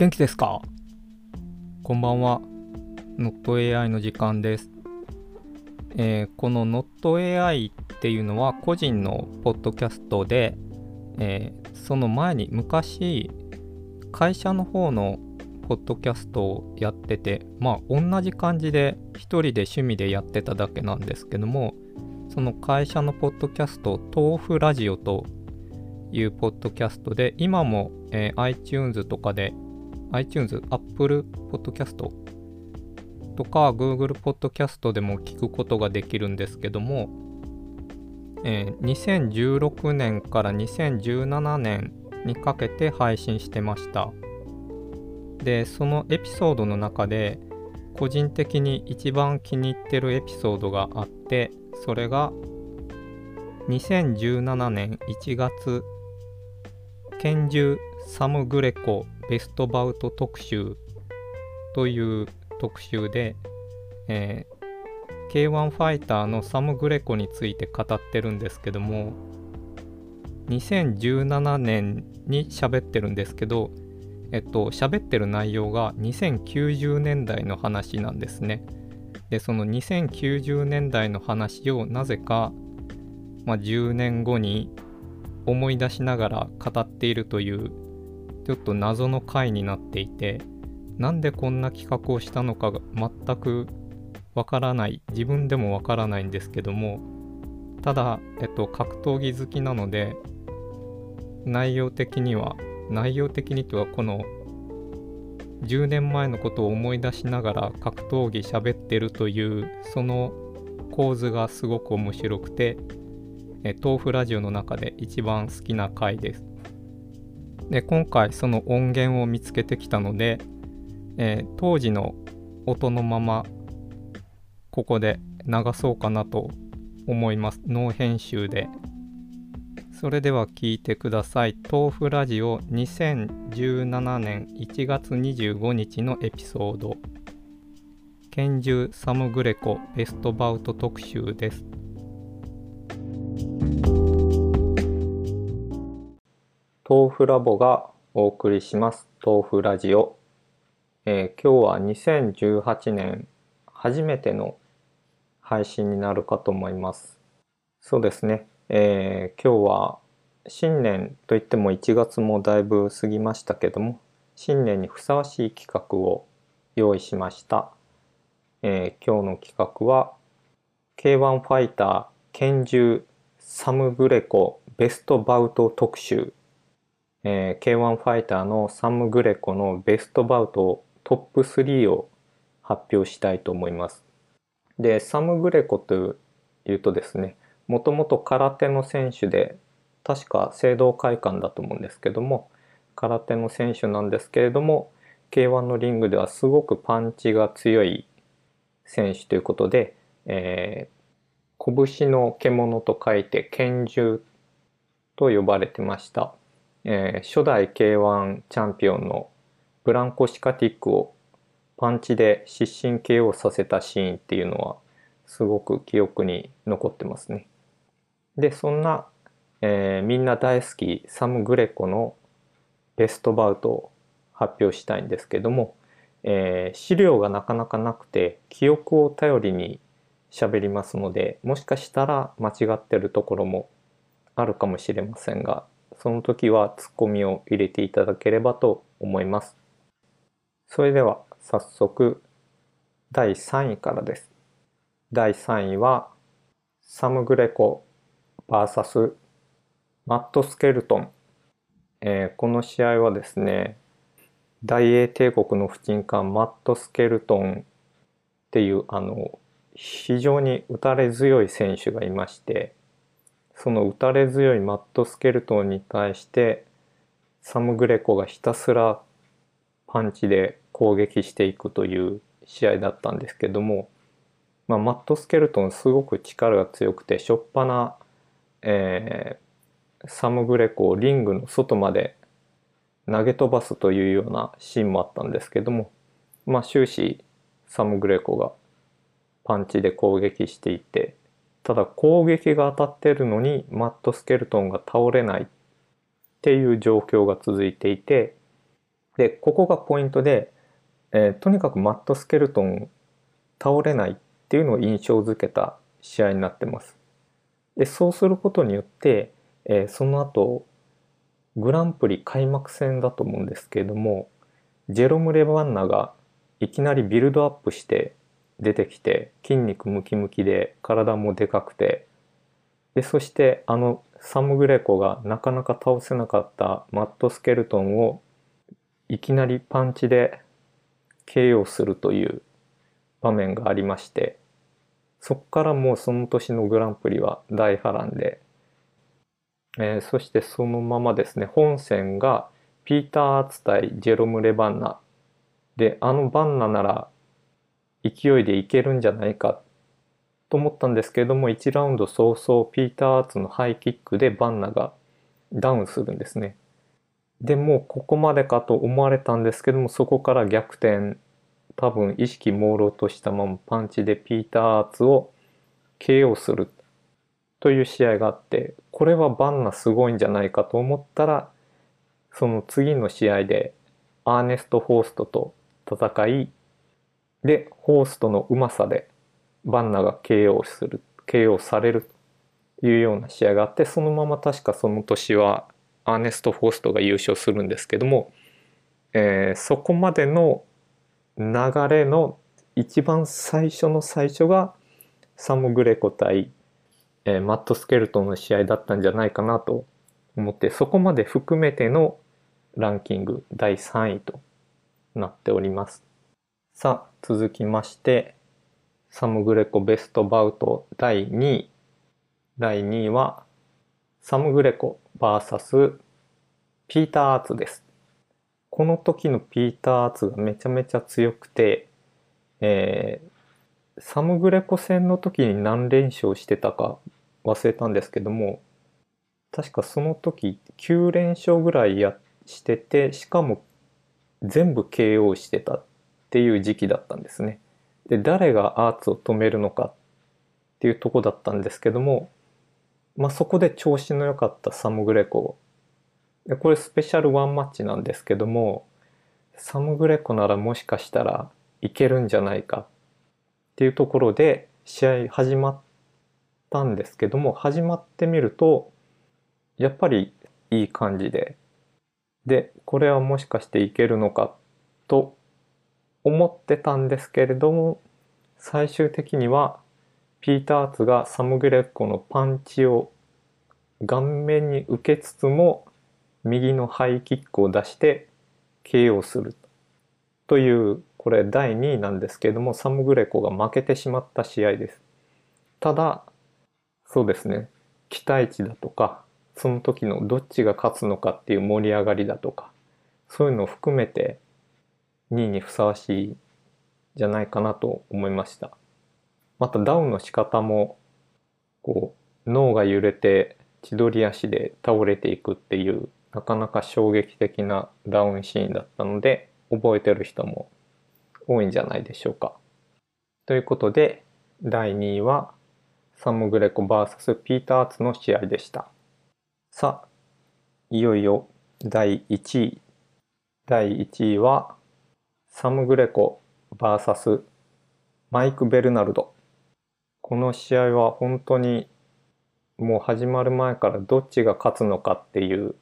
元気ですか？こんばんは。NotAI の時間です。えー、この NotAI っていうのは個人のポッドキャストで、えー、その前に昔会社の方のポッドキャストをやっててまあ同じ感じで一人で趣味でやってただけなんですけどもその会社のポッドキャスト豆腐ラジオというポッドキャストで今も、えー、iTunes とかで iTunes、Apple Podcast とか Google Podcast でも聞くことができるんですけども、えー、2016年から2017年にかけて配信してました。で、そのエピソードの中で個人的に一番気に入ってるエピソードがあって、それが2017年1月拳銃サム・グレコベストバウト特集という特集で、えー、K1 ファイターのサム・グレコについて語ってるんですけども2017年に喋ってるんですけどえっと喋ってる内容が2090年代の話なんですね。でその2090年代の話をなぜか、まあ、10年後に思い出しながら語っているというちょっと謎の回になっていてなんでこんな企画をしたのかが全くわからない自分でもわからないんですけどもただ、えっと、格闘技好きなので内容的には内容的にとはこの10年前のことを思い出しながら格闘技喋ってるというその構図がすごく面白くてえ豆腐ラジオの中で一番好きな回です。で今回その音源を見つけてきたので、えー、当時の音のままここで流そうかなと思います。ノー編集で。それでは聞いてください。豆腐ラジオ2017年1月25日のエピソード。拳銃サム・グレコベストバウト特集です。豆腐ラボがお送りします。豆腐ラジオ、えー、今日は2018年初めての配信になるかと思います。そうですね、えー、今日は新年といっても1月もだいぶ過ぎましたけども新年にふさわしい企画を用意しました、えー、今日の企画は K1 ファイター拳銃サム・グレコベストバウト特集えー、K1 ファイターのサム・グレコのベストバウトトップ3を発表したいと思います。で、サム・グレコというとですね、もともと空手の選手で、確か聖堂会館だと思うんですけども、空手の選手なんですけれども、K1 のリングではすごくパンチが強い選手ということで、えー、拳の獣と書いて拳銃と呼ばれてました。えー、初代 K1 チャンピオンのブランコ・シカティックをパンチで失神 KO させたシーンっていうのはすごく記憶に残ってますね。でそんな、えー、みんな大好きサム・グレコのベストバウトを発表したいんですけども、えー、資料がなかなかなくて記憶を頼りに喋りますのでもしかしたら間違ってるところもあるかもしれませんがその時はツッコミを入れていただければと思います。それでは早速第3位からです。第3位はサム・グレコ VS マット・スケルトン、えー、この試合はですね大英帝国の不沈艦マット・スケルトンっていうあの非常に打たれ強い選手がいましてその打たれ強いマット・スケルトンに対してサム・グレコがひたすらパンチで攻撃していくという試合だったんですけども、まあ、マット・スケルトンすごく力が強くてしょっぱな、えー、サム・グレコをリングの外まで投げ飛ばすというようなシーンもあったんですけども、まあ、終始サム・グレコがパンチで攻撃していてただ攻撃が当たってるのにマット・スケルトンが倒れないっていう状況が続いていてでここがポイントで、えーとにかくマット・スケルトン倒れないっていうのを印象づけた試合になってます。でそうすることによって、えーその後グランプリ開幕戦だと思うんですけれどもジェロム・レバンナがいきなりビルドアップして出てきて筋肉ムキムキで体もでかくて。でそしてあのサム・グレコがなかなか倒せなかったマット・スケルトンをいきなりパンチで KO するという場面がありまして。そこからもうその年のグランプリは大波乱で、えーそしてそのままですね本戦がピーター・アーツ対ジェロム・レバンナ。であのバンナなら勢いでいけるんじゃないかと思ったんですけれども1ラウンド早々ピーター・アーツのハイキックでバンナがダウンするんですね。でもうここまでかと思われたんですけどもそこから逆転多分意識朦朧としたままパンチでピーター・アーツを KO するという試合があってこれはバンナすごいんじゃないかと思ったらその次の試合でアーネスト・ホーストと戦いでホーストのうまさでバンナが KO する KO されるというような試合があってそのまま確かその年はアーネスト・ホーストが優勝するんですけども、えーそこまでの流れの一番最初の最初がサム・グレコ対、えーマット・スケルトンの試合だったんじゃないかなと思ってそこまで含めてのランキング第3位となっております。さあ続きましてサム・グレコベストバウト第2位第2位はサム・グレコ VS ピーター・アーツです。この時のピーター・アーツがめちゃめちゃ強くて、えーサム・グレコ戦の時に何連勝してたか忘れたんですけども確かその時9連勝ぐらいやしててしかも全部 KO してたっていう時期だったんですね。で誰がアーツを止めるのかっていうとこだったんですけども、まあ、そこで調子の良かったサム・グレコでこれスペシャルワンマッチなんですけどもサム・グレコならもしかしたらいけるんじゃないかっていうところで試合始まったんですけども始まってみるとやっぱりいい感じででこれはもしかしていけるのかと思ってたんですけれども最終的にはピーター・アーツがサム・グレッコのパンチを顔面に受けつつも右のハイキックを出して KO するというこれ第2位なんですけれどもサム・グレコが負けてしまった試合です。ただそうですね期待値だとかその時のどっちが勝つのかっていう盛り上がりだとかそういうのを含めて2位にふさわしいじゃないかなと思いました。またダウンの仕方もこう脳が揺れて千鳥足で倒れていくっていうなかなか衝撃的なダウンシーンだったので覚えてる人も多いんじゃないでしょうか。ということで第2位はサム・グレコ VS ピーター・アーツの試合でした。さあいよいよ第1位第1位はサム・グレコ VS マイク・ベルナルド。この試合は本当にもう始まる前からどっちが勝つのかっていう。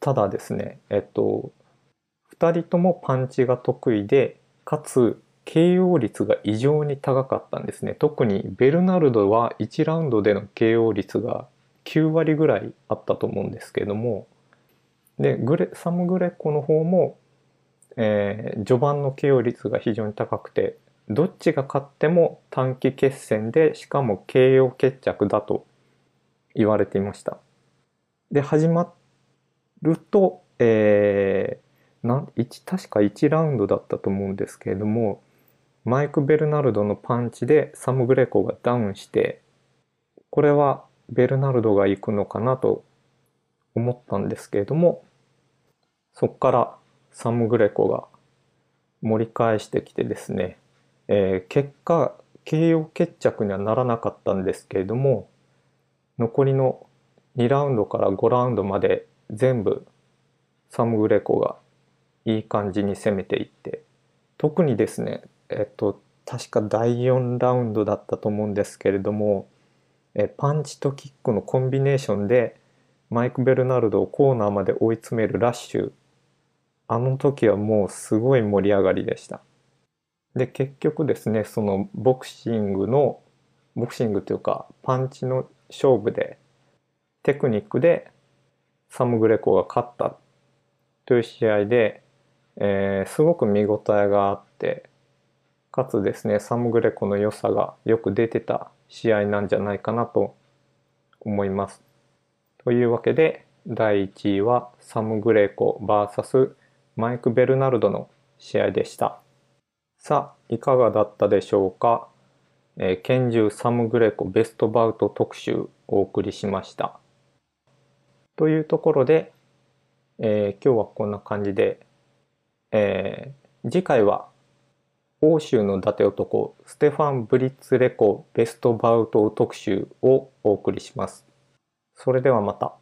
ただですねえっと2人ともパンチが得意でかつ KO 率が異常に高かったんですね。特にベルナルドは1ラウンドでの KO 率が9割ぐらいあったと思うんですけども。でグレサム・グレコの方も、えー序盤の KO 率が非常に高くてどっちが勝っても短期決戦でしかも KO 決着だと言われていました。で始まると、えーなん一確か1ラウンドだったと思うんですけれどもマイク・ベルナルドのパンチでサム・グレコがダウンしてこれはベルナルドが行くのかなと思ったんですけれどもそこからサム・グレコが盛り返してきてですね、えー結果 KO 決着にはならなかったんですけれども残りの2ラウンドから5ラウンドまで全部サム・グレコがいい感じに攻めていって特にですねえっと確か第4ラウンドだったと思うんですけれどもえパンチとキックのコンビネーションでマイク・ベルナルドをコーナーまで追い詰めるラッシュあの時はもうすごい盛り上がりでしたで結局ですねそのボクシングのボクシングというかパンチの勝負でテクニックでサム・グレコが勝ったという試合で、えー、すごく見応えがあってかつですねサム・グレコの良さがよく出てた試合なんじゃないかなと思います。というわけで第1位はサム・グレコ VS マイク・ベルナルドの試合でした。さあいかがだったでしょうか、えー、拳銃サム・グレコベストバウト特集お送りしました。というところで、えー、今日はこんな感じで、えー、次回は欧州の伊達男ステファン・ブリッツレコベストバウト特集をお送りします。それではまた。